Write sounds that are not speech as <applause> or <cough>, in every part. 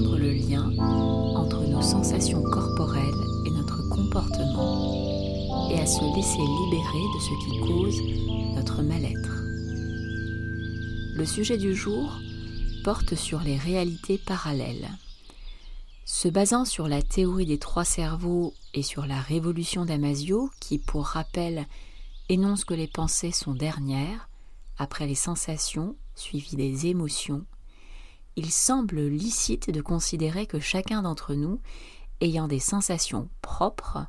le lien entre nos sensations corporelles et notre comportement et à se laisser libérer de ce qui cause notre mal-être. Le sujet du jour porte sur les réalités parallèles. Se basant sur la théorie des trois cerveaux et sur la révolution d'Amasio, qui, pour rappel, énonce que les pensées sont dernières, après les sensations, suivies des émotions, il semble licite de considérer que chacun d'entre nous, ayant des sensations propres,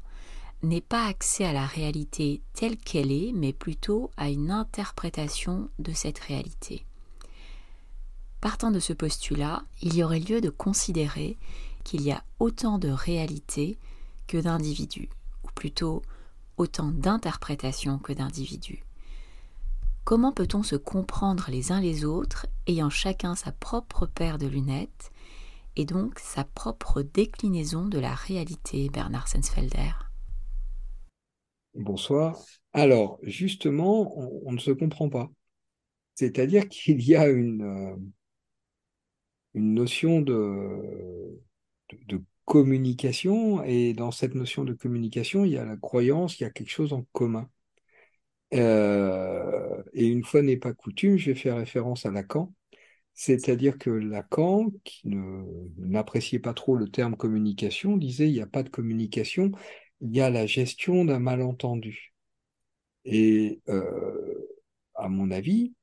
n'est pas accès à la réalité telle qu'elle est, mais plutôt à une interprétation de cette réalité. Partant de ce postulat, il y aurait lieu de considérer qu'il y a autant de réalités que d'individus, ou plutôt autant d'interprétations que d'individus. Comment peut-on se comprendre les uns les autres ayant chacun sa propre paire de lunettes et donc sa propre déclinaison de la réalité, Bernard Sensfelder? Bonsoir. Alors, justement, on, ne se comprend pas. C'est-à-dire qu'il y a une, euh, notion de, de, communication, et dans cette notion de communication, il y a la croyance, il y a quelque chose en commun. Euh, et une fois n'est pas coutume, je vais faire référence à Lacan, c'est-à-dire que Lacan, qui n'appréciait pas trop le terme communication, disait il n'y a pas de communication, il y a la gestion d'un malentendu. Et euh, à mon avis,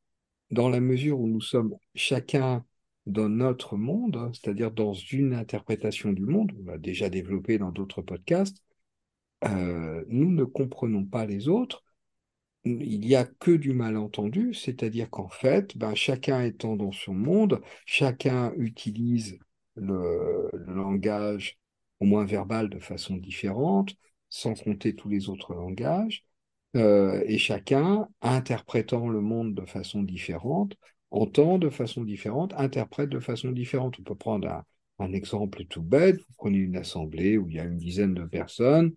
dans la mesure où nous sommes chacun dans notre monde, c'est-à-dire dans une interprétation du monde, on l'a déjà développé dans d'autres podcasts, euh, nous ne comprenons pas les autres. Il n'y a que du malentendu, c'est-à-dire qu'en fait, ben, chacun étant dans son monde, chacun utilise le, langage au moins verbal de façon différente, sans compter tous les autres langages, euh, et chacun interprétant le monde de façon différente, entend de façon différente, interprète de façon différente. On peut prendre un, exemple tout bête. Vous prenez une assemblée où il y a une dizaine de personnes,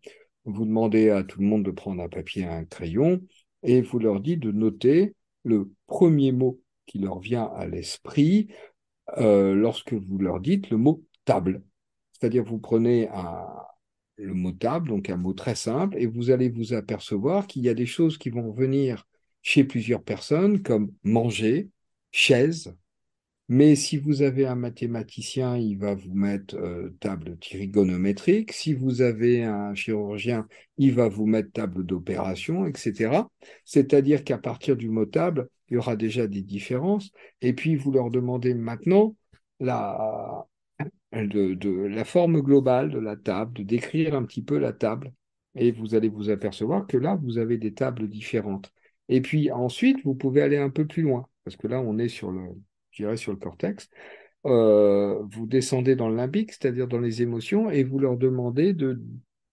vous demandez à tout le monde de prendre un papier et un crayon, et vous leur dites de noter le premier mot qui leur vient à l'esprit euh, lorsque vous leur dites le mot table. C'est-à-dire vous prenez le mot table, donc un mot très simple, et vous allez vous apercevoir qu'il y a des choses qui vont venir chez plusieurs personnes, comme manger, chaise. Mais si vous avez un mathématicien, il va vous mettre euh, table trigonométrique. Si vous avez un chirurgien, il va vous mettre table d'opération, etc. C'est-à-dire qu'à partir du mot table, il y aura déjà des différences. Et puis, vous leur demandez maintenant la, forme globale de la table, de décrire un petit peu la table. Et vous allez vous apercevoir que là, vous avez des tables différentes. Et puis ensuite, vous pouvez aller un peu plus loin parce que là, on est sur le, sur le cortex. Euh, vous descendez dans le limbique, c'est-à-dire dans les émotions, et vous leur demandez de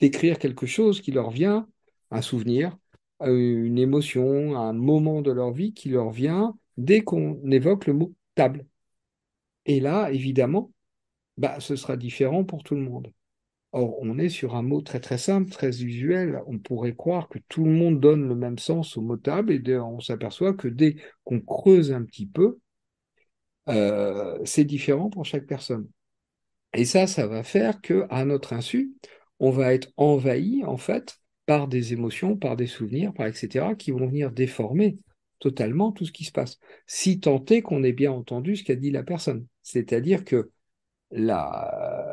d'écrire quelque chose qui leur vient, un souvenir, euh, une émotion, un moment de leur vie qui leur vient dès qu'on évoque le mot table. Et là, évidemment, bah, ce sera différent pour tout le monde. Or, on est sur un mot très très simple, très usuel. On pourrait croire que tout le monde donne le même sens au mot table et on s'aperçoit que dès qu'on creuse un petit peu, euh, c'est différent pour chaque personne. Et ça, ça va faire que, à notre insu, on va être envahi en fait par des émotions, par des souvenirs, par etc., qui vont venir déformer totalement tout ce qui se passe. Si tant est qu'on ait bien entendu ce qu'a dit la personne, c'est-à-dire que la,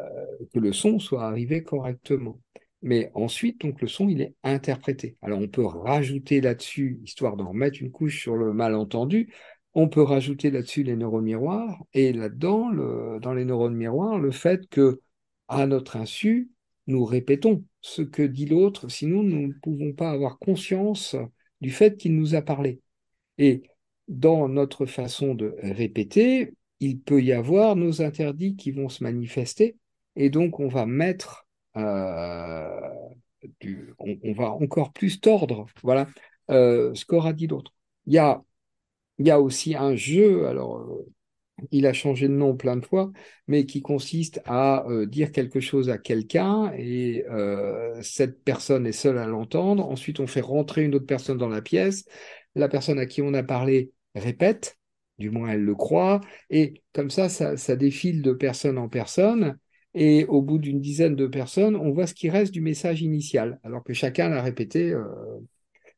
que le son soit arrivé correctement. Mais ensuite, donc, le son, il est interprété. Alors, on peut rajouter là-dessus, histoire d'en mettre une couche sur le malentendu, on peut rajouter là-dessus les neurones miroirs, et là-dedans, dans les neurones miroirs, le fait que, à notre insu, nous répétons ce que dit l'autre, sinon nous ne pouvons pas avoir conscience du fait qu'il nous a parlé. Et dans notre façon de répéter, il peut y avoir nos interdits qui vont se manifester, et donc on va mettre, euh, on, va encore plus tordre, voilà, euh, ce qu'aura dit l'autre. Il y a, il y a aussi un jeu, alors il a changé de nom plein de fois, mais qui consiste à euh, dire quelque chose à quelqu'un et euh, cette personne est seule à l'entendre. Ensuite, on fait rentrer une autre personne dans la pièce. La personne à qui on a parlé répète, du moins elle le croit, et comme ça, ça, défile de personne en personne. Et au bout d'une dizaine de personnes, on voit ce qui reste du message initial, alors que chacun l'a répété, euh,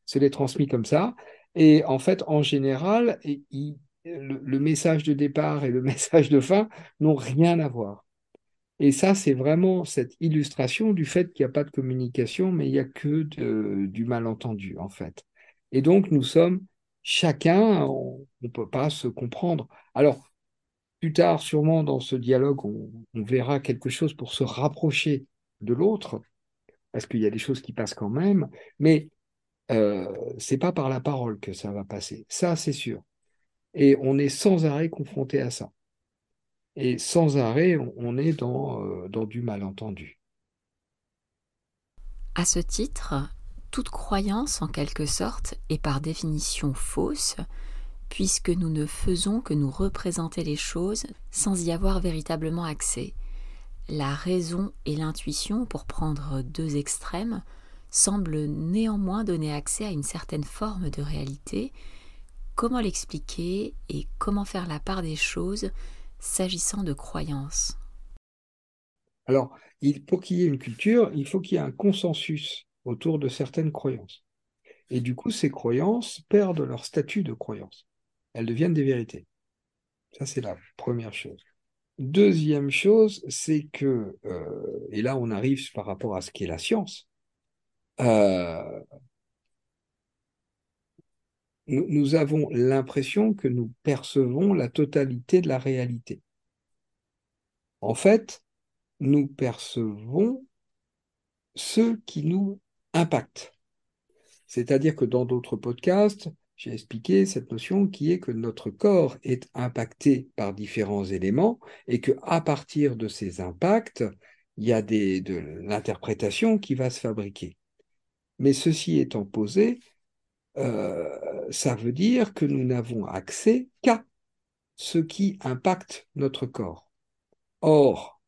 se l'est transmis comme ça. Et en fait, en général, le, message de départ et le <laughs> message de fin n'ont rien à voir. Et ça, c'est vraiment cette illustration du fait qu'il n'y a pas de communication, mais il n'y a que du malentendu, en fait. Et donc, nous sommes chacun, on ne peut pas se comprendre. Alors, plus tard, sûrement dans ce dialogue, on, verra quelque chose pour se rapprocher de l'autre, parce qu'il y a des choses qui passent quand même, mais euh, c'est pas par la parole que ça va passer. Ça, c'est sûr. Et on est sans arrêt confronté à ça. Et sans arrêt, on est dans, euh, dans du malentendu. À ce titre, toute croyance, en quelque sorte, est par définition fausse, puisque nous ne faisons que nous représenter les choses sans y avoir véritablement accès. La raison et l'intuition, pour prendre deux extrêmes, semblent néanmoins donner accès à une certaine forme de réalité, Comment l'expliquer et comment faire la part des choses s'agissant de croyances? Alors, pour qu'il y ait une culture, il faut qu'il y ait un consensus autour de certaines croyances. Et du coup, ces croyances perdent leur statut de croyance. Elles deviennent des vérités. Ça, c'est la première chose. Deuxième chose, c'est que, euh, et là on arrive par rapport à ce qu'est la science, euh, nous, avons l'impression que nous percevons la totalité de la réalité. En fait, nous percevons ce qui nous impacte. C'est-à-dire que dans d'autres podcasts, j'ai expliqué cette notion qui est que notre corps est impacté par différents éléments et que à partir de ces impacts, il y a de l'interprétation qui va se fabriquer. Mais ceci étant posé, euh, ça veut dire que nous n'avons accès qu'à ce qui impacte notre corps. Or,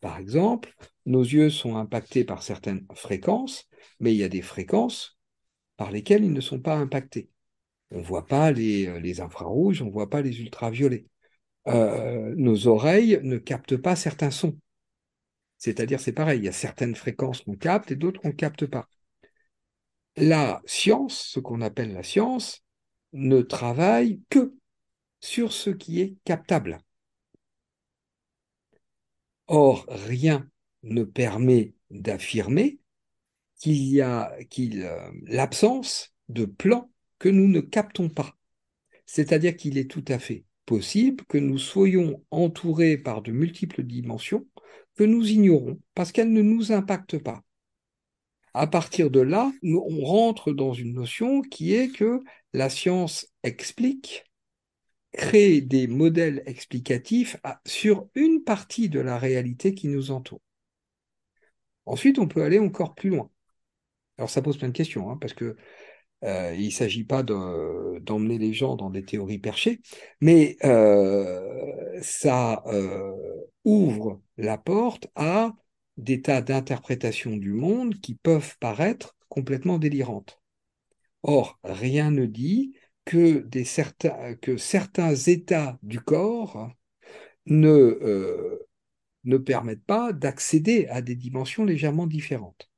par exemple, nos yeux sont impactés par certaines fréquences, mais il y a des fréquences par lesquelles ils ne sont pas impactés. On ne voit pas les, euh, infrarouges, on ne voit pas les ultraviolets. Euh, nos oreilles ne captent pas certains sons. C'est-à-dire, c'est pareil, il y a certaines fréquences qu'on capte et d'autres qu'on ne capte pas la science, ce qu'on appelle la science, ne travaille que sur ce qui est captable. Or, rien ne permet d'affirmer qu'il y a euh, l'absence de plans que nous ne captons pas. C'est-à-dire qu'il est tout à fait possible que nous soyons entourés par de multiples dimensions que nous ignorons parce qu'elles ne nous impactent pas à partir de là, on rentre dans une notion qui est que la science explique, crée des modèles explicatifs sur une partie de la réalité qui nous entoure. Ensuite, on peut aller encore plus loin. Alors ça pose plein de questions, hein, parce que euh, il ne s'agit pas d'emmener les gens dans des théories perchées, mais euh, ça euh, ouvre la porte à des tas d'interprétations du monde qui peuvent paraître complètement délirantes. Or, rien ne dit que, des certains, que certains états du corps ne, euh, ne permettent pas d'accéder à des dimensions légèrement différentes.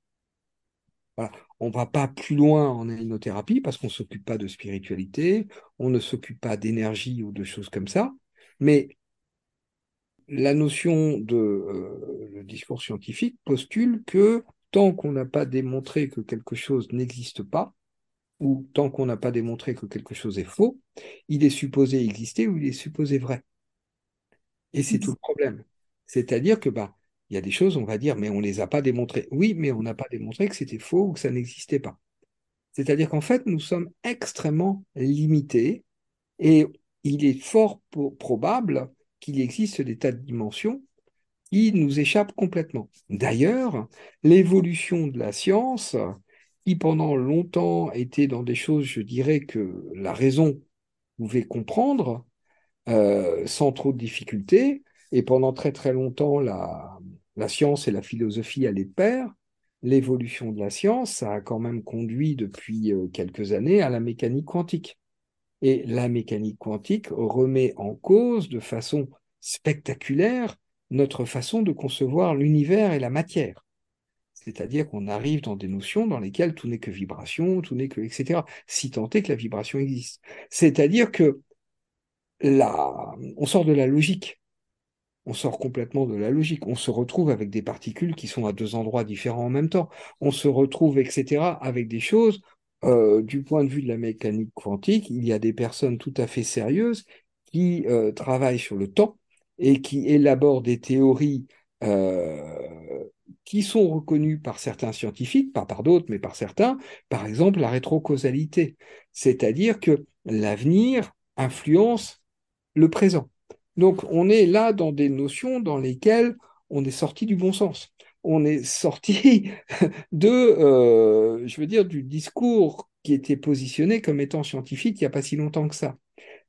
On ne va pas plus loin en hénothérapie parce qu'on ne s'occupe pas de spiritualité, on ne s'occupe pas d'énergie ou de choses comme ça, mais la notion de euh, discours scientifique postule que tant qu'on n'a pas démontré que quelque chose n'existe pas, ou tant qu'on n'a pas démontré que quelque chose est faux, il est supposé exister ou il est supposé vrai. Et c'est tout le problème. C'est-à-dire que bah, il y a des choses, on va dire, mais on ne les a pas démontrées. Oui, mais on n'a pas démontré que c'était faux ou que ça n'existait pas. C'est-à-dire qu'en fait, nous sommes extrêmement limités et il est fort probable qu'il existe des tas de dimensions qui nous échappent complètement. D'ailleurs, l'évolution de la science, qui pendant longtemps était dans des choses, je dirais, que la raison pouvait comprendre, sans trop de difficultés. Et pendant très très longtemps, la, la science et la philosophie allaient de pair. L'évolution de la science, ça a quand même conduit depuis quelques années à la mécanique quantique. Et la mécanique quantique remet en cause de façon spectaculaire notre façon de concevoir l'univers et la matière. C'est-à-dire qu'on arrive dans des notions dans lesquelles tout n'est que vibration, tout n'est que, etc., si tant est que la vibration existe. C'est-à-dire que là, on sort de la logique. On sort complètement de la logique. On se retrouve avec des particules qui sont à deux endroits différents en même temps. On se retrouve, etc., avec des choses. Euh, du point de vue de la mécanique quantique, il y a des personnes tout à fait sérieuses qui euh, travaillent sur le temps et qui élaborent des théories euh, qui sont reconnues par certains scientifiques, pas par d'autres, mais par certains, par exemple la rétrocausalité, c'est-à-dire que l'avenir influence le présent. Donc on est là dans des notions dans lesquelles on est sorti du bon sens. On est sorti <laughs> de, euh, je veux dire, du discours qui était positionné comme étant scientifique il n'y a pas si longtemps que ça.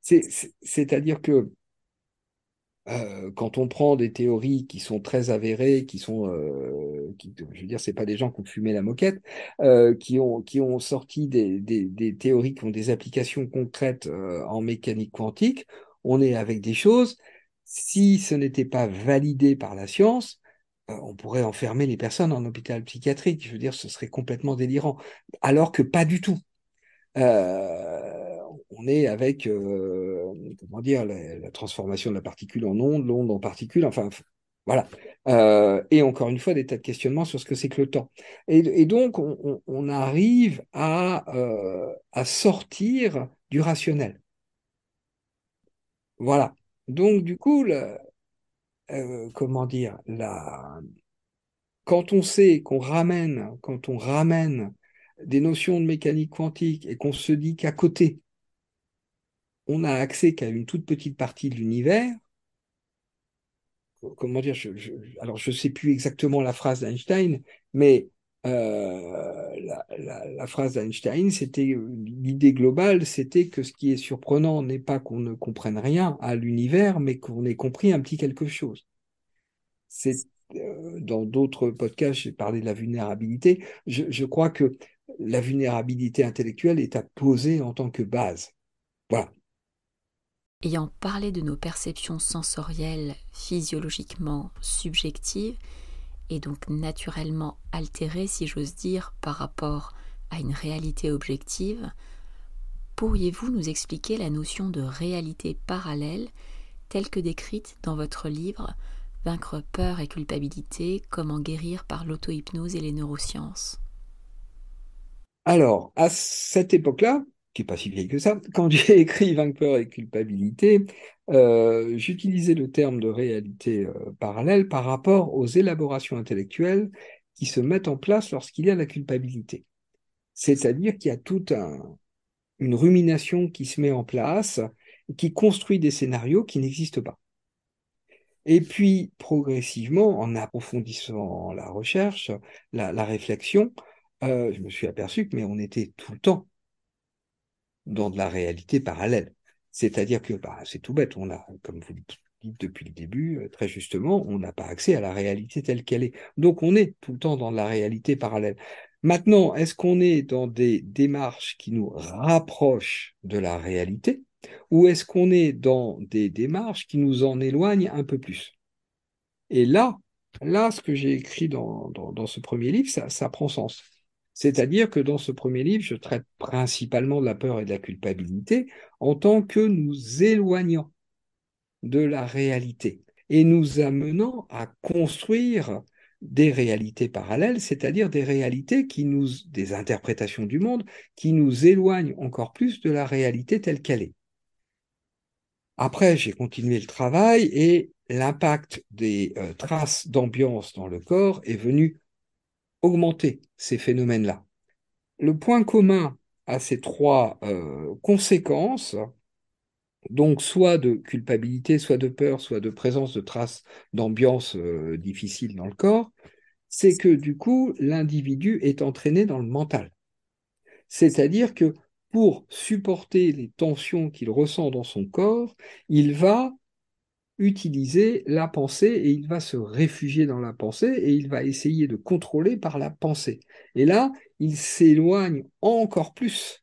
C'est-à-dire que euh, quand on prend des théories qui sont très avérées, qui sont, euh, je veux dire, c'est pas des gens qui ont fumé la moquette, qui ont qui ont sorti des, des, théories qui ont des applications concrètes en mécanique quantique, on est avec des choses. Si ce n'était pas validé par la science, on pourrait enfermer les personnes en hôpital psychiatrique. Je veux dire, ce serait complètement délirant. Alors que pas du tout. Euh, on est avec, euh, comment dire, la, transformation de la particule en onde, l'onde en particule, enfin, voilà. Euh, et encore une fois, des tas de questionnements sur ce que c'est que le temps. Et, donc, on, arrive à, à sortir du rationnel. Voilà. Donc, du coup, comment dire, la, quand on sait qu'on ramène, quand on ramène des notions de mécanique quantique et qu'on se dit qu'à côté, on a accès qu'à une toute petite partie de l'univers, comment dire, alors je ne sais plus exactement la phrase d'Einstein, mais euh, la, phrase d'Einstein, c'était l'idée globale, c'était que ce qui est surprenant n'est pas qu'on ne comprenne rien à l'univers, mais qu'on ait compris un petit quelque chose. C'est euh, dans d'autres podcasts, j'ai parlé de la vulnérabilité. je, crois que la vulnérabilité intellectuelle est à poser en tant que base. Voilà. Ayant parlé de nos perceptions sensorielles physiologiquement subjectives et donc naturellement altérées, si j'ose dire, par rapport à une réalité objective, pourriez-vous nous expliquer la notion de réalité parallèle telle que décrite dans votre livre Vaincre peur et culpabilité, comment guérir par l'auto-hypnose et les neurosciences alors, à cette époque-là, qui n'est pas si vieille que ça, quand j'ai <laughs> écrit Vainqueur et culpabilité, euh, j'utilisais le terme de réalité euh, parallèle par rapport aux élaborations intellectuelles qui se mettent en place lorsqu'il y a la culpabilité. C'est-à-dire qu'il y a toute une rumination qui se met en place, qui construit des scénarios qui n'existent pas. Et puis, progressivement, en approfondissant la recherche, la réflexion, euh, je me suis aperçu que mais on était tout le temps dans de la réalité parallèle. C'est-à-dire que bah, c'est tout bête, on a, comme vous le dites depuis le début, euh, très justement, on n'a pas accès à la réalité telle qu'elle est. Donc on est tout le temps dans de la réalité parallèle. Maintenant, est-ce qu'on est dans des démarches qui nous rapprochent de la réalité ou est-ce qu'on est dans des démarches qui nous en éloignent un peu plus? Et là, là, ce que j'ai écrit dans, ce premier livre, ça prend sens. C'est-à-dire que dans ce premier livre, je traite principalement de la peur et de la culpabilité en tant que nous éloignant de la réalité et nous amenant à construire des réalités parallèles, c'est-à-dire des réalités qui nous, des interprétations du monde qui nous éloignent encore plus de la réalité telle qu'elle est. Après, j'ai continué le travail et l'impact des euh, traces d'ambiance dans le corps est venu augmenter ces phénomènes-là. Le point commun à ces trois euh, conséquences, donc soit de culpabilité, soit de peur, soit de présence de traces d'ambiance euh, difficile dans le corps, c'est que du coup, l'individu est entraîné dans le mental. C'est-à-dire que pour supporter les tensions qu'il ressent dans son corps, il va utiliser la pensée et il va se réfugier dans la pensée et il va essayer de contrôler par la pensée. Et là, il s'éloigne encore plus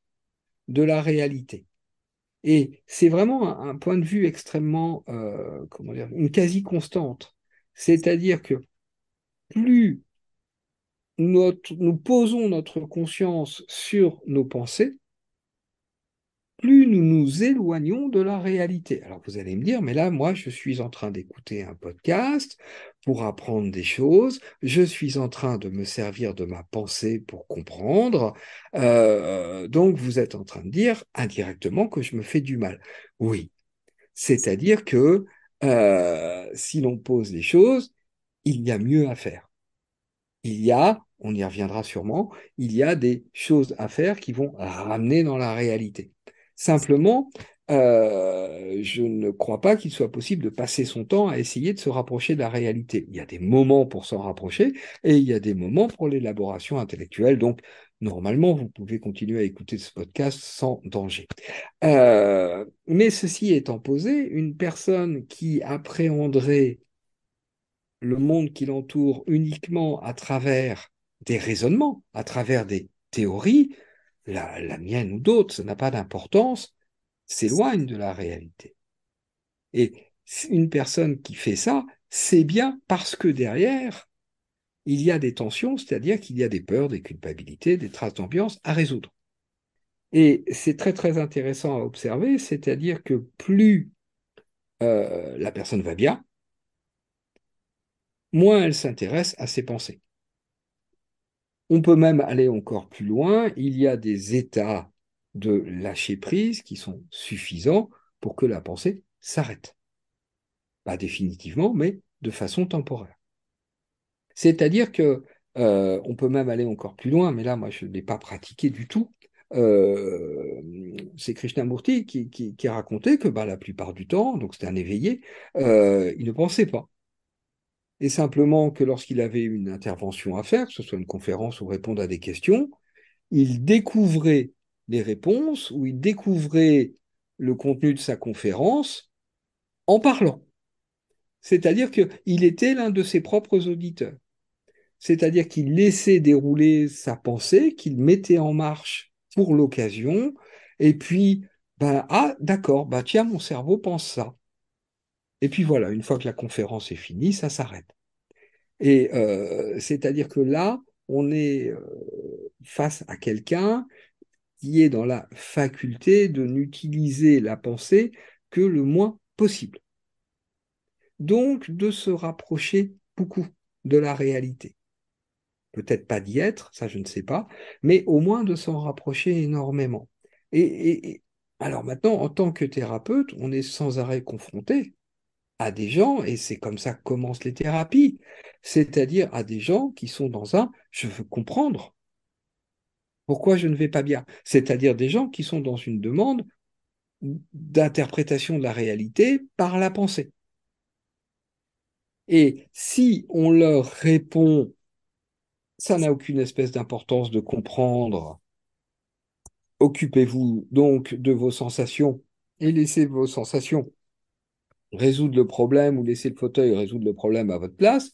de la réalité. Et c'est vraiment un, point de vue extrêmement, euh, comment dire, une quasi constante. C'est-à-dire que plus nous posons notre conscience sur nos pensées, plus nous nous éloignons de la réalité. Alors vous allez me dire, mais là, moi, je suis en train d'écouter un podcast pour apprendre des choses, je suis en train de me servir de ma pensée pour comprendre, euh, donc vous êtes en train de dire indirectement que je me fais du mal. Oui, c'est-à-dire que euh, si l'on pose les choses, il y a mieux à faire. Il y a, on y reviendra sûrement, il y a des choses à faire qui vont ramener dans la réalité. Simplement, euh, je ne crois pas qu'il soit possible de passer son temps à essayer de se rapprocher de la réalité. Il y a des moments pour s'en rapprocher et il y a des moments pour l'élaboration intellectuelle. Donc, normalement, vous pouvez continuer à écouter ce podcast sans danger. Euh, mais ceci étant posé, une personne qui appréhenderait le monde qui l'entoure uniquement à travers des raisonnements, à travers des théories, la, mienne ou d'autres, ça n'a pas d'importance, s'éloigne de la réalité. Et une personne qui fait ça, c'est bien parce que derrière, il y a des tensions, c'est-à-dire qu'il y a des peurs, des culpabilités, des traces d'ambiance à résoudre. Et c'est très très intéressant à observer, c'est-à-dire que plus euh, la personne va bien, moins elle s'intéresse à ses pensées. On peut même aller encore plus loin. Il y a des états de lâcher prise qui sont suffisants pour que la pensée s'arrête. Pas définitivement, mais de façon temporaire. C'est-à-dire que euh, on peut même aller encore plus loin, mais là, moi, je ne l'ai pas pratiqué du tout. Euh, c'est Krishnamurti qui, qui, qui, a raconté que bah, la plupart du temps, donc c'était un éveillé, euh, il ne pensait pas et simplement que lorsqu'il avait une intervention à faire, que ce soit une conférence ou répondre à des questions, il découvrait les réponses ou il découvrait le contenu de sa conférence en parlant. C'est-à-dire qu'il était l'un de ses propres auditeurs. C'est-à-dire qu'il laissait dérouler sa pensée, qu'il mettait en marche pour l'occasion, et puis, ben, ah, d'accord, bah, tiens, mon cerveau pense ça. Et puis voilà, une fois que la conférence est finie, ça s'arrête. Et euh, c'est-à-dire que là, on est euh, face à quelqu'un qui est dans la faculté de n'utiliser la pensée que le moins possible. Donc, de se rapprocher beaucoup de la réalité. Peut-être pas d'y être, ça je ne sais pas, mais au moins de s'en rapprocher énormément. et, alors maintenant, en tant que thérapeute, on est sans arrêt confronté à des gens, et c'est comme ça que commencent les thérapies, c'est-à-dire à des gens qui sont dans un je veux comprendre. Pourquoi je ne vais pas bien, c'est-à-dire des gens qui sont dans une demande d'interprétation de la réalité par la pensée. Et si on leur répond, ça n'a aucune espèce d'importance de comprendre, occupez-vous donc de vos sensations et laissez vos sensations résoudre le problème ou laisser le fauteuil résoudre le problème à votre place,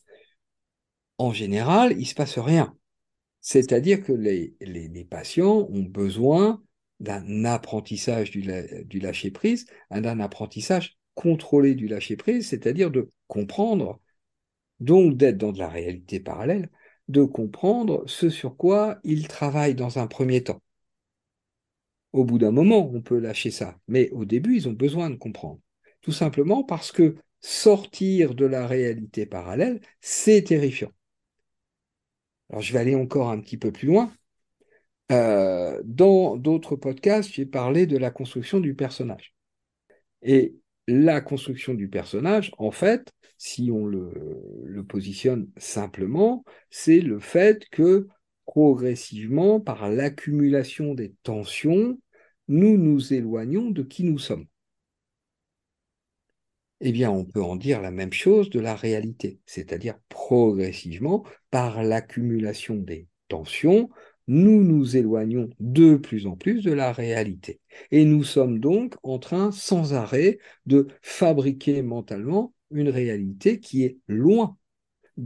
en général, il ne se passe rien. C'est-à-dire que les, patients ont besoin d'un apprentissage du, du lâcher-prise, d'un apprentissage contrôlé du lâcher-prise, c'est-à-dire de comprendre, donc d'être dans de la réalité parallèle, de comprendre ce sur quoi ils travaillent dans un premier temps. Au bout d'un moment, on peut lâcher ça, mais au début, ils ont besoin de comprendre. Tout simplement parce que sortir de la réalité parallèle, c'est terrifiant. Alors je vais aller encore un petit peu plus loin. Euh, dans d'autres podcasts, j'ai parlé de la construction du personnage. Et la construction du personnage, en fait, si on le, le positionne simplement, c'est le fait que progressivement, par l'accumulation des tensions, nous nous éloignons de qui nous sommes eh bien, on peut en dire la même chose de la réalité, c'est-à-dire progressivement, par l'accumulation des tensions, nous nous éloignons de plus en plus de la réalité. Et nous sommes donc en train sans arrêt de fabriquer mentalement une réalité qui est loin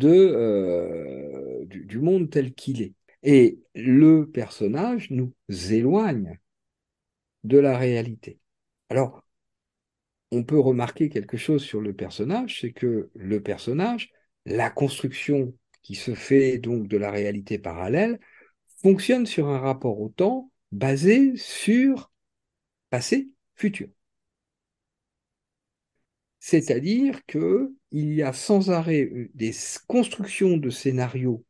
euh, du, du monde tel qu'il est. Et le personnage nous éloigne de la réalité. Alors, on peut remarquer quelque chose sur le personnage, c'est que le personnage, la construction qui se fait donc de la réalité parallèle, fonctionne sur un rapport au temps basé sur passé, futur. C'est-à-dire qu'il y a sans arrêt des constructions de scénarios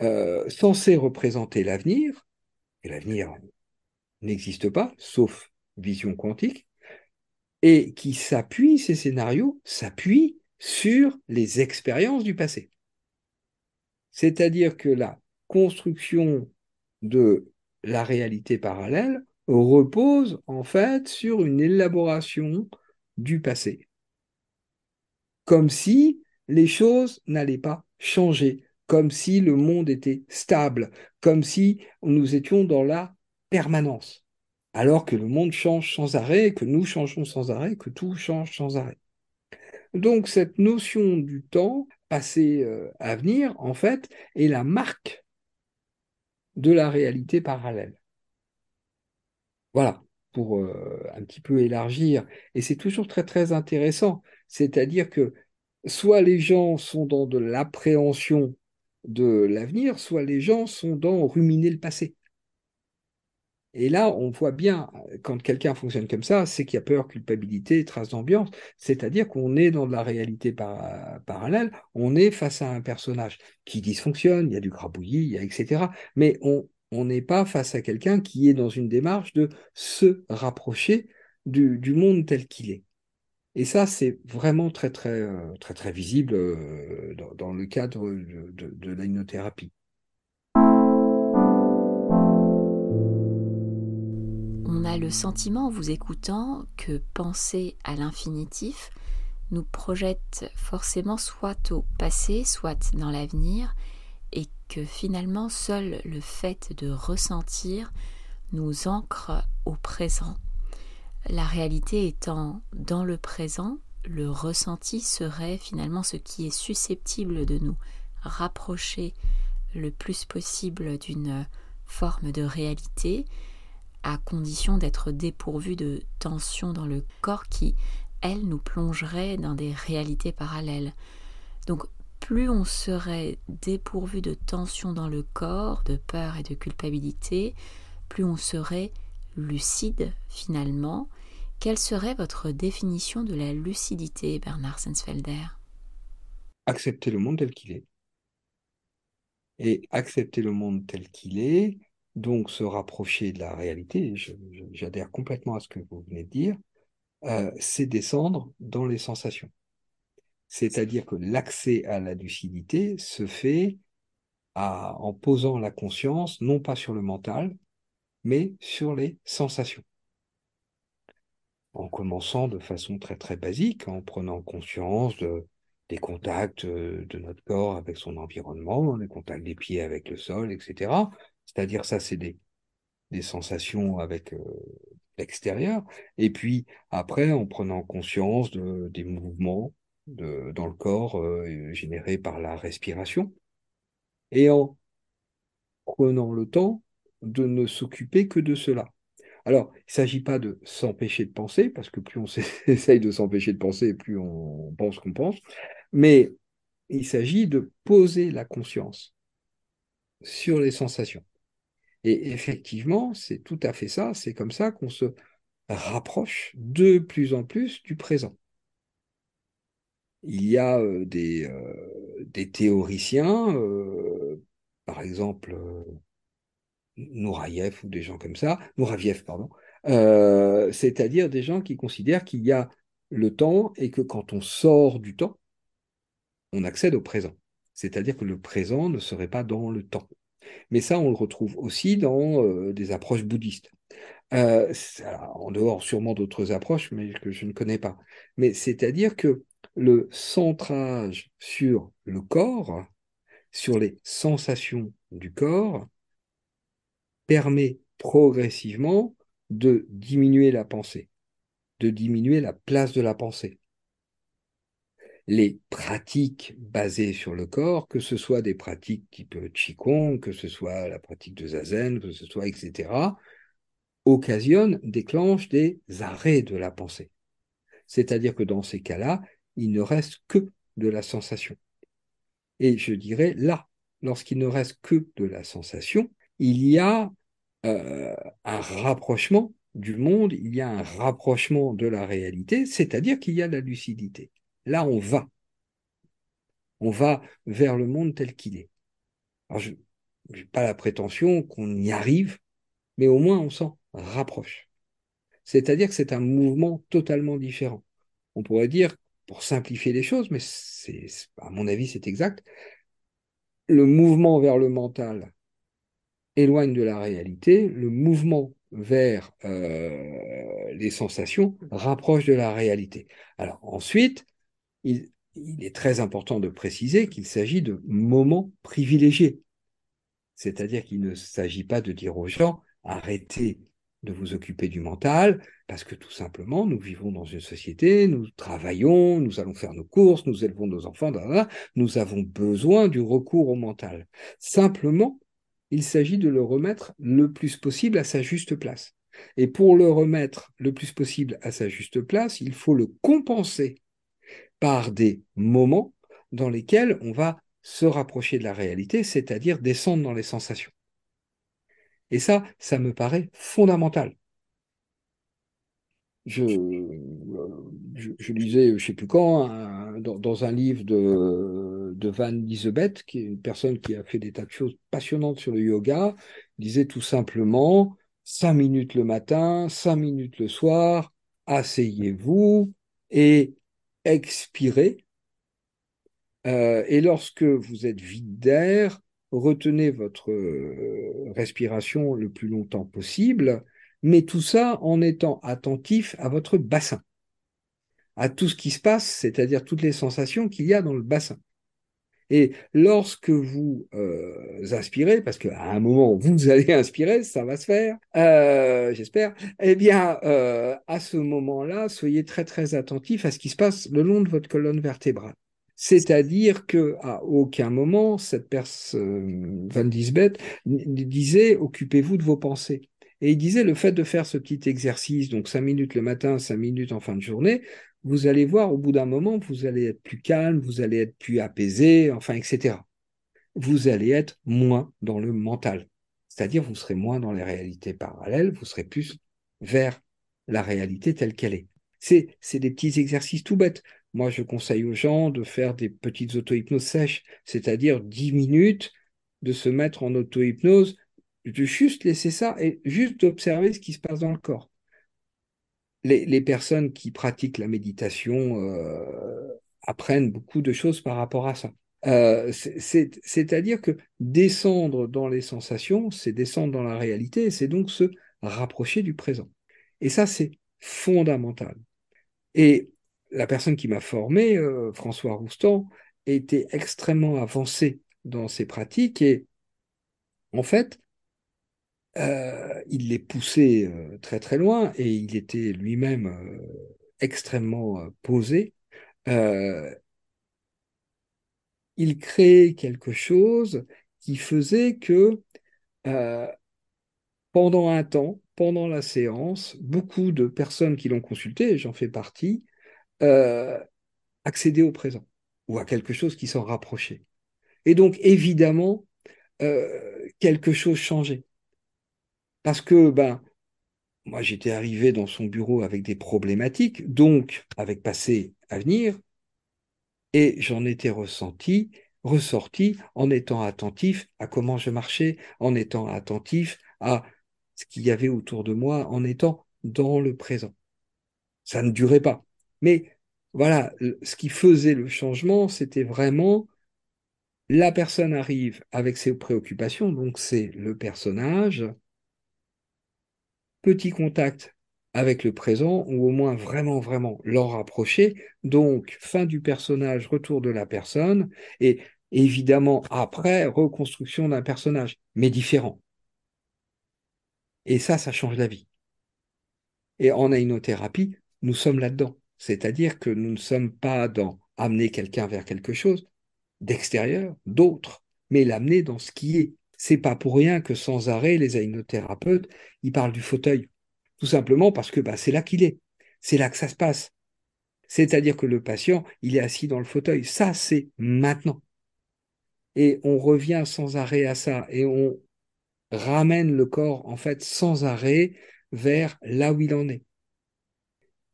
euh, censés représenter l'avenir, et l'avenir n'existe pas, sauf vision quantique, et qui s'appuient, ces scénarios s'appuient sur les expériences du passé. C'est-à-dire que la construction de la réalité parallèle repose en fait sur une élaboration du passé. Comme si les choses n'allaient pas changer, comme si le monde était stable, comme si nous étions dans la permanence, alors que le monde change sans arrêt, que nous changeons sans arrêt, que tout change sans arrêt. Donc cette notion du temps, passé, euh, à venir, en fait, est la marque de la réalité parallèle. Voilà, pour euh, un petit peu élargir. Et c'est toujours très très intéressant. C'est-à-dire que soit les gens sont dans de l'appréhension de l'avenir, soit les gens sont dans ruminer le passé. Et là, on voit bien, quand quelqu'un fonctionne comme ça, c'est qu'il y a peur, culpabilité, trace d'ambiance. C'est-à-dire qu'on est dans de la réalité parallèle, on est face à un personnage qui dysfonctionne, il y a du crabouillis, il y a etc. Mais on n'est pas face à quelqu'un qui est dans une démarche de se rapprocher du, monde tel qu'il est. Et ça, c'est vraiment très, très, euh, très, très visible euh, dans, le cadre de, de, de le sentiment en vous écoutant que penser à l'infinitif nous projette forcément soit au passé, soit dans l'avenir, et que finalement seul le fait de ressentir nous ancre au présent. La réalité étant dans le présent, le ressenti serait finalement ce qui est susceptible de nous rapprocher le plus possible d'une forme de réalité, à condition d'être dépourvu de tension dans le corps qui, elle, nous plongerait dans des réalités parallèles. Donc, plus on serait dépourvu de tension dans le corps, de peur et de culpabilité, plus on serait lucide finalement. Quelle serait votre définition de la lucidité, Bernard Sensfelder? Accepter le monde tel qu'il est. Et accepter le monde tel qu'il est, donc se rapprocher de la réalité, j'adhère complètement à ce que vous venez de dire, euh, c'est descendre dans les sensations. C'est-à-dire que l'accès à la lucidité se fait en posant la conscience non pas sur le mental, mais sur les sensations. En commençant de façon très très basique, en prenant conscience de, des contacts euh, de notre corps avec son environnement, des contacts des pieds avec le sol, etc. C'est-à-dire ça, c'est des, des sensations avec euh, l'extérieur. Et puis après, en prenant conscience de, des mouvements de, dans le corps euh, générés par la respiration. Et en prenant le temps de ne s'occuper que de cela. Alors, il ne s'agit pas de s'empêcher de penser, parce que plus on <laughs> essaye de s'empêcher de penser, plus on pense qu'on pense, mais il s'agit de poser la conscience sur les sensations. Et effectivement, c'est tout à fait ça, c'est comme ça qu'on se rapproche de plus en plus du présent. Il y a euh, des, euh, des, théoriciens, euh, par exemple Nourayev ou des gens comme ça, Nouraviev, pardon, c'est-à-dire des gens qui considèrent qu'il y a le temps et que quand on sort du temps, on accède au présent. C'est-à-dire que le présent ne serait pas dans le temps. Mais ça, on le retrouve aussi dans euh, des approches bouddhistes. Euh, en dehors sûrement d'autres approches, mais que je ne connais pas. Mais c'est-à-dire que le centrage sur le corps, sur les sensations du corps, permet progressivement de diminuer la pensée, de diminuer la place de la pensée. Les pratiques basées sur le corps, que ce soit des pratiques type Qigong, que ce soit la pratique de Zazen, que ce soit etc., occasionnent, déclenchent des arrêts de la pensée. C'est-à-dire que dans ces cas-là, il ne reste que de la sensation. Et je dirais là, lorsqu'il ne reste que de la sensation, il y a euh, un rapprochement du monde, il y a un rapprochement de la réalité, c'est-à-dire qu'il y a la lucidité. Là, on va. On va vers le monde tel qu'il est. Je n'ai pas la prétention qu'on y arrive, mais au moins on s'en rapproche. C'est-à-dire que c'est un mouvement totalement différent. On pourrait dire, pour simplifier les choses, mais à mon avis, c'est exact, le mouvement vers le mental éloigne de la réalité, le mouvement vers euh, les sensations rapproche de la réalité. Alors ensuite, il, est très important de préciser qu'il s'agit de moments privilégiés. C'est-à-dire qu'il ne s'agit pas de dire aux gens arrêtez de vous occuper du mental, parce que tout simplement, nous vivons dans une société, nous travaillons, nous allons faire nos courses, nous élevons nos enfants, nous avons besoin du recours au mental. Simplement, il s'agit de le remettre le plus possible à sa juste place. Et pour le remettre le plus possible à sa juste place, il faut le compenser par des moments dans lesquels on va se rapprocher de la réalité, c'est-à-dire descendre dans les sensations. Et ça, ça me paraît fondamental. Je, je, lisais, je ne sais plus quand, dans, un livre de, de Van Lisebeth, qui est une personne qui a fait des tas de choses passionnantes sur le yoga, disait tout simplement cinq minutes le matin, cinq minutes le soir, asseyez-vous et expirez. Euh, et lorsque vous êtes vide d'air, retenez votre euh, respiration le plus longtemps possible, mais tout ça en étant attentif à votre bassin, à tout ce qui se passe, c'est-à-dire toutes les sensations qu'il y a dans le bassin. Et lorsque vous euh, inspirez, parce qu'à un moment vous allez <laughs> inspirer, ça va se faire, euh, j'espère, eh bien à ce moment-là, soyez très très attentif à ce qui se passe le long de votre colonne vertébrale. C'est-à-dire que à aucun moment cette personne, Van Disbeth disait occupez-vous de vos pensées. Et il disait le fait de faire ce petit exercice, donc cinq minutes le matin, cinq minutes en fin de journée, vous allez voir au bout d'un moment, vous allez être plus calme, vous allez être plus apaisé, enfin, etc. Vous allez être moins dans le mental. C'est-à-dire vous serez moins dans les réalités parallèles, vous serez plus vers la réalité telle qu'elle est. C'est, c'est des petits exercices tout bêtes. Moi, je conseille aux gens de faire des petites auto-hypnoses sèches, c'est-à-dire 10 minutes de se mettre en auto-hypnose, de juste laisser ça et juste d'observer ce qui se passe dans le corps. Les, personnes qui pratiquent la méditation euh, apprennent beaucoup de choses par rapport à ça. Euh, c'est-à-dire que descendre dans les sensations, c'est descendre dans la réalité, c'est donc se rapprocher du présent. Et ça, c'est fondamental. Et la personne qui m'a formé, euh, François Roustan, était extrêmement avancé dans ses pratiques et en fait, euh, il les poussait euh, très très loin et il était lui-même extrêmement posé. il créait quelque chose qui faisait que pendant un temps, pendant la séance, beaucoup de personnes qui l'ont consulté, j'en fais partie, euh, accéder au présent ou à quelque chose qui s'en rapprochait. Et donc, évidemment, euh, quelque chose changeait. Parce que, ben, moi, j'étais arrivé dans son bureau avec des problématiques, donc avec passé, avenir, et j'en étais ressenti, ressorti en étant attentif à comment je marchais, en étant attentif à ce qu'il y avait autour de moi, en étant dans le présent. Ça ne durait pas. Mais voilà, ce qui faisait le changement, c'était vraiment la personne arrive avec ses préoccupations, donc c'est le personnage, petit contact avec le présent, ou au moins vraiment, vraiment l'en rapprocher. Donc, fin du personnage, retour de la personne, et évidemment, après, reconstruction d'un personnage, mais différent. Et ça, ça change la vie. Et en aïnothérapie, nous sommes là-dedans. C'est-à-dire que nous ne sommes pas dans amener quelqu'un vers quelque chose d'extérieur, d'autre, mais l'amener dans ce qui est. C'est pas pour rien que sans arrêt, les aïnothérapeutes, ils parlent du fauteuil. Tout simplement parce que bah, c'est là qu'il est. C'est là que ça se passe. C'est-à-dire que le patient, il est assis dans le fauteuil. Ça, c'est maintenant. Et on revient sans arrêt à ça. Et on ramène le corps, en fait, sans arrêt vers là où il en est.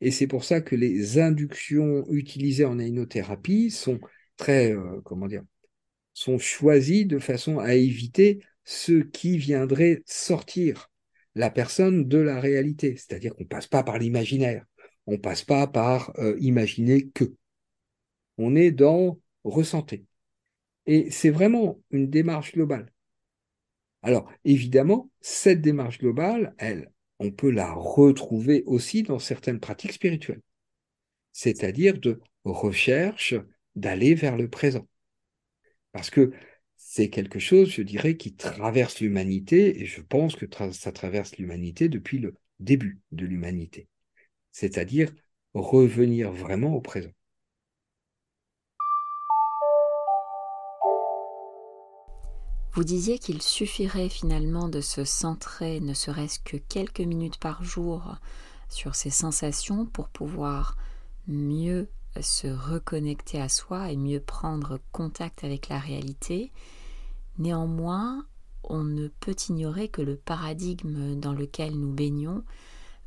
Et c'est pour ça que les inductions utilisées en aïnothérapie sont très, euh, comment dire, sont choisies de façon à éviter ce qui viendrait sortir la personne de la réalité. C'est-à-dire qu'on ne passe pas par l'imaginaire, on ne passe pas par euh, imaginer que. On est dans ressentir. Et c'est vraiment une démarche globale. Alors, évidemment, cette démarche globale, elle, on peut la retrouver aussi dans certaines pratiques spirituelles, c'est-à-dire de recherche d'aller vers le présent. Parce que c'est quelque chose, je dirais, qui traverse l'humanité, et je pense que ça traverse l'humanité depuis le début de l'humanité, c'est-à-dire revenir vraiment au présent. Vous disiez qu'il suffirait finalement de se centrer, ne serait-ce que quelques minutes par jour, sur ces sensations pour pouvoir mieux se reconnecter à soi et mieux prendre contact avec la réalité. Néanmoins, on ne peut ignorer que le paradigme dans lequel nous baignons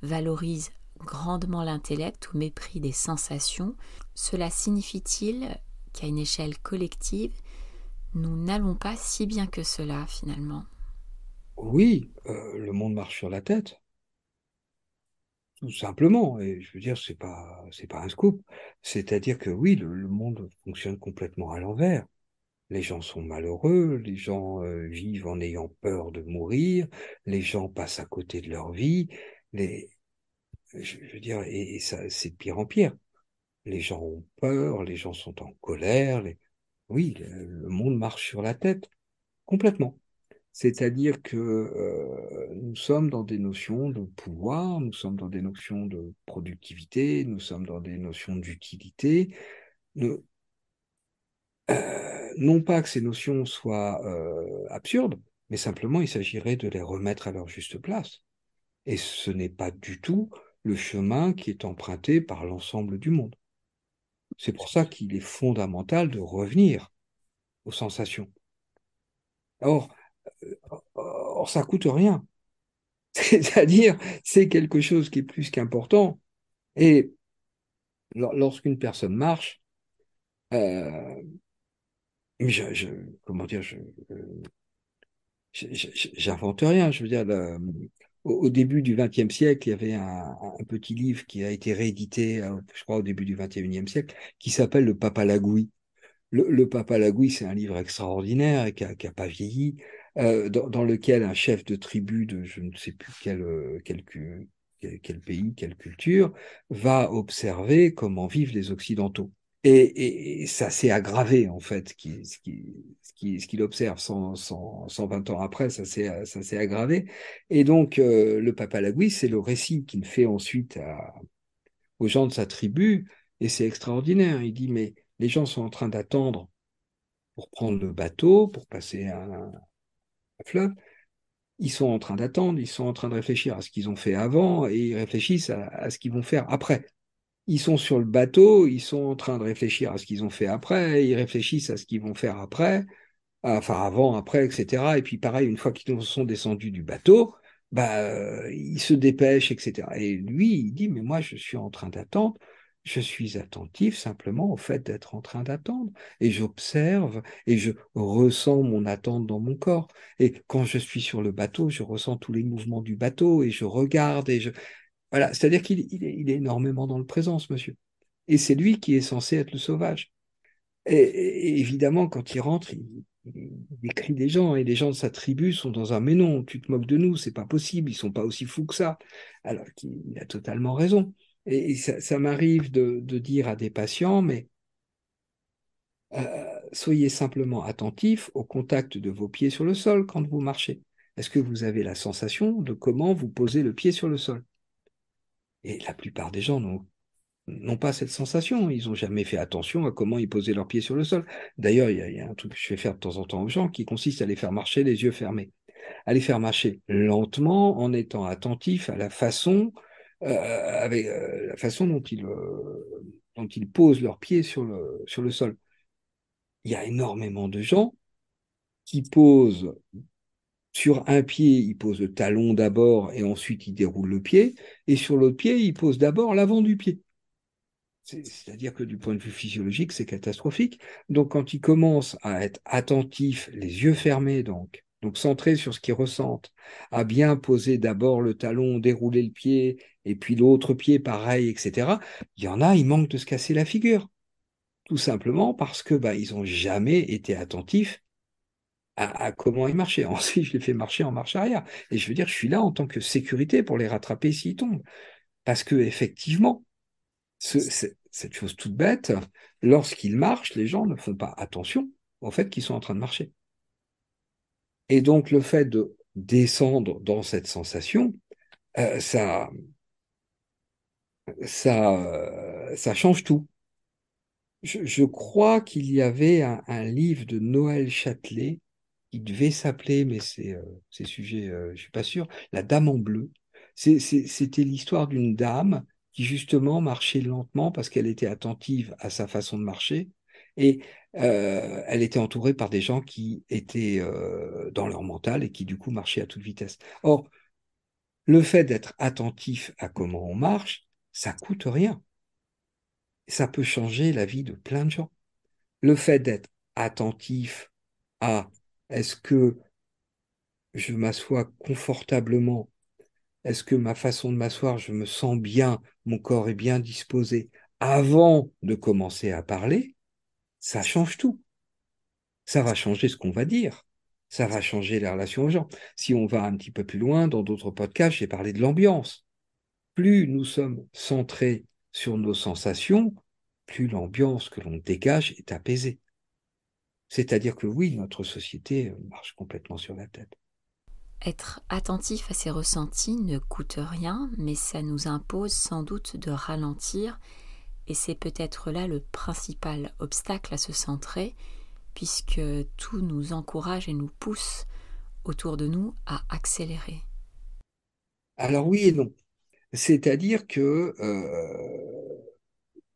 valorise grandement l'intellect au mépris des sensations. Cela signifie-t-il qu'à une échelle collective, nous n'allons pas si bien que cela finalement? Oui, euh, le monde marche sur la tête. Tout simplement. Et je veux dire, c'est pas, c'est pas un scoop. C'est-à-dire que oui, le, monde fonctionne complètement à l'envers. Les gens sont malheureux, les gens euh, vivent en ayant peur de mourir, les gens passent à côté de leur vie. Les, je, veux dire, et, ça, c'est de pire en pire. Les gens ont peur, les gens sont en colère, oui, le, monde marche sur la tête, complètement. C'est-à-dire que euh, nous sommes dans des notions de pouvoir, nous sommes dans des notions de productivité, nous sommes dans des notions d'utilité. Euh, non pas que ces notions soient euh, absurdes, mais simplement il s'agirait de les remettre à leur juste place. Et ce n'est pas du tout le chemin qui est emprunté par l'ensemble du monde. C'est pour ça qu'il est fondamental de revenir aux sensations. Or, or ça coûte rien. <laughs> C'est-à-dire, c'est quelque chose qui est plus qu'important. Et lorsqu'une personne marche, euh, je, comment dire, je, j'invente rien. Je veux dire, au, début du XXe siècle, il y avait un, petit livre qui a été réédité, euh, je crois, au début du XXIe siècle, qui s'appelle Le Papa Lagouille. Le, le Papa Lagouille, c'est un livre extraordinaire et qui n'a pas vieilli, euh, dans, lequel un chef de tribu de je ne sais plus quel, euh, quel, pays, quelle culture, va observer comment vivent les Occidentaux. Et, ça s'est aggravé, en fait, ce qu'il observe 120 ans après, ça s'est aggravé. Et donc, euh, le Papa Lagui, c'est le récit qu'il fait ensuite aux gens de sa tribu, et c'est extraordinaire. Il dit, mais les gens sont en train d'attendre pour prendre le bateau, pour passer un, Ils sont en train d'attendre, ils sont en train de réfléchir à ce qu'ils ont fait avant, et ils réfléchissent à ce qu'ils vont faire après ils sont sur le bateau, ils sont en train de réfléchir à ce qu'ils ont fait après, ils réfléchissent à ce qu'ils vont faire après, enfin avant, après, etc. Et puis pareil, une fois qu'ils sont descendus du bateau, bah, euh, ils se dépêchent, etc. Et lui, il dit, mais moi, je suis en train d'attendre, je suis attentif simplement au fait d'être en train d'attendre, et j'observe, et je ressens mon attente dans mon corps. Et quand je suis sur le bateau, je ressens tous les mouvements du bateau, et je regarde, et je... Voilà, c'est-à-dire qu'il est, énormément dans le présent, ce monsieur. Et c'est lui qui est censé être le sauvage. Et, évidemment, quand il rentre, il, il, des gens, et les gens de sa tribu sont dans un mais non, tu te moques de nous, c'est pas possible, ils sont pas aussi fous que ça. Alors qu'il a totalement raison. Et, ça, m'arrive de, dire à des patients, mais euh, soyez simplement attentifs au contact de vos pieds sur le sol quand vous marchez. est-ce que vous avez la sensation de comment vous posez le pied sur le sol? Et la plupart des gens n'ont pas cette sensation. Ils n'ont jamais fait attention à comment ils posaient leurs pieds sur le sol. D'ailleurs, il y, a un truc que je fais faire de temps en temps aux gens qui consiste à les faire marcher les yeux fermés. À les faire marcher lentement en étant attentif à la façon, avec, euh, la façon dont ils, euh, dont ils posent leurs pieds sur le, sur le sol. Il y a énormément de gens qui posent sur un pied, ils posent le talon d'abord et ensuite ils déroulent le pied, et sur l'autre pied, ils posent d'abord l'avant du pied. C'est-à-dire que du point de vue physiologique, c'est catastrophique. Donc quand ils commencent à être attentifs, les yeux fermés donc, donc centrés sur ce qu'ils ressentent, à bien poser d'abord le talon, dérouler le pied, et puis l'autre pied pareil, etc., il y en a, ils manquent de se casser la figure. Tout simplement parce que bah, ils n'ont jamais été attentifs à, comment ils marchaient. <laughs> Ensuite, je les fais marcher en marche arrière. Et je veux dire, je suis là en tant que sécurité pour les rattraper s'ils tombent. Parce que effectivement, cette chose toute bête, lorsqu'ils marchent, les gens ne font pas attention au fait qu'ils sont en train de marcher. Et donc, le fait de descendre dans cette sensation, euh, ça, ça, ça change tout. Je, crois qu'il y avait un, livre de Noël Châtelet il devait s'appeler, mais c'est euh, sujet, euh, je suis pas sûr, La Dame en bleu. C'était l'histoire d'une dame qui justement marchait lentement parce qu'elle était attentive à sa façon de marcher et euh, elle était entourée par des gens qui étaient euh, dans leur mental et qui du coup marchaient à toute vitesse. Or, le fait d'être attentif à comment on marche, ça coûte rien. Ça peut changer la vie de plein de gens. Le fait d'être attentif à est-ce que je m'assois confortablement Est-ce que ma façon de m'asseoir, je me sens bien, mon corps est bien disposé avant de commencer à parler Ça change tout. Ça va changer ce qu'on va dire. Ça va changer les relations aux gens. Si on va un petit peu plus loin, dans d'autres podcasts, j'ai parlé de l'ambiance. Plus nous sommes centrés sur nos sensations, plus l'ambiance que l'on dégage est apaisée. C'est-à-dire que oui, notre société euh, marche complètement sur la tête. Être attentif à ses ressentis ne coûte rien, mais ça nous impose sans doute de ralentir, et c'est peut-être là le principal obstacle à se centrer, puisque tout nous encourage et nous pousse autour de nous à accélérer. Alors oui et non. C'est-à-dire que euh,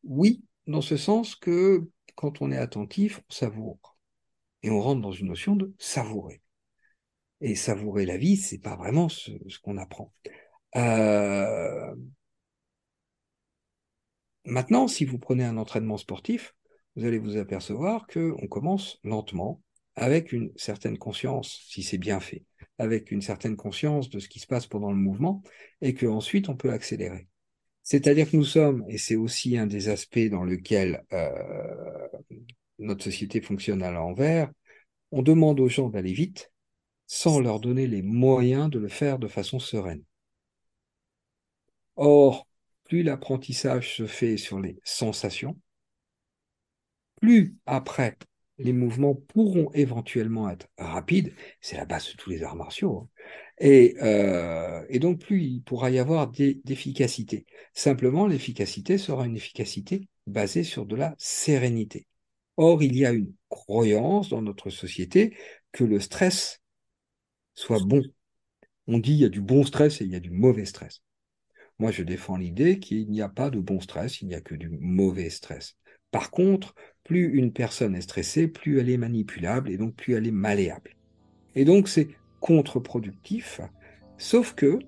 oui, dans ce sens que quand on est attentif, on savoure et on rentre dans une notion de savourer. Et savourer la vie, c'est pas vraiment ce, qu'on apprend. Euh... Maintenant, si vous prenez un entraînement sportif, vous allez vous apercevoir que on commence lentement, avec une certaine conscience, si c'est bien fait, avec une certaine conscience de ce qui se passe pendant le mouvement, et qu'ensuite on peut accélérer. C'est-à-dire que nous sommes, et c'est aussi un des aspects dans lequel euh, notre société fonctionne à l'envers, on demande aux gens d'aller vite sans leur donner les moyens de le faire de façon sereine. Or, plus l'apprentissage se fait sur les sensations, plus après les mouvements pourront éventuellement être rapides, c'est la base de tous les arts martiaux, hein. et, euh, et, donc plus il pourra y avoir d'efficacité. Simplement, l'efficacité sera une efficacité basée sur de la sérénité. Or, il y a une croyance dans notre société que le stress soit bon. On dit il y a du bon stress et il y a du mauvais stress. Moi, je défends l'idée qu'il n'y a pas de bon stress, il n'y a que du mauvais stress. Par contre, plus une personne est stressée, plus elle est manipulable et donc plus elle est malléable. Et donc, c'est contre-productif, sauf que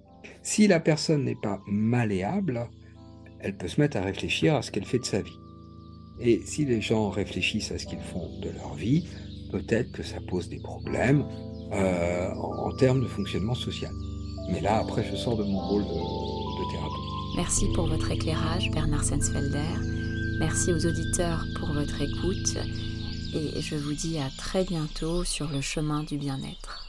si la personne n'est pas malléable, elle peut se mettre à réfléchir à ce qu'elle fait de sa vie. Et si les gens réfléchissent à ce qu'ils font de leur vie, peut-être que ça pose des problèmes euh, en, termes de fonctionnement social. Mais là, après, je sors de mon rôle de. Merci pour votre éclairage, Bernard Sensfelder. Merci aux auditeurs pour votre écoute. Et je vous dis à très bientôt sur le chemin du bien-être.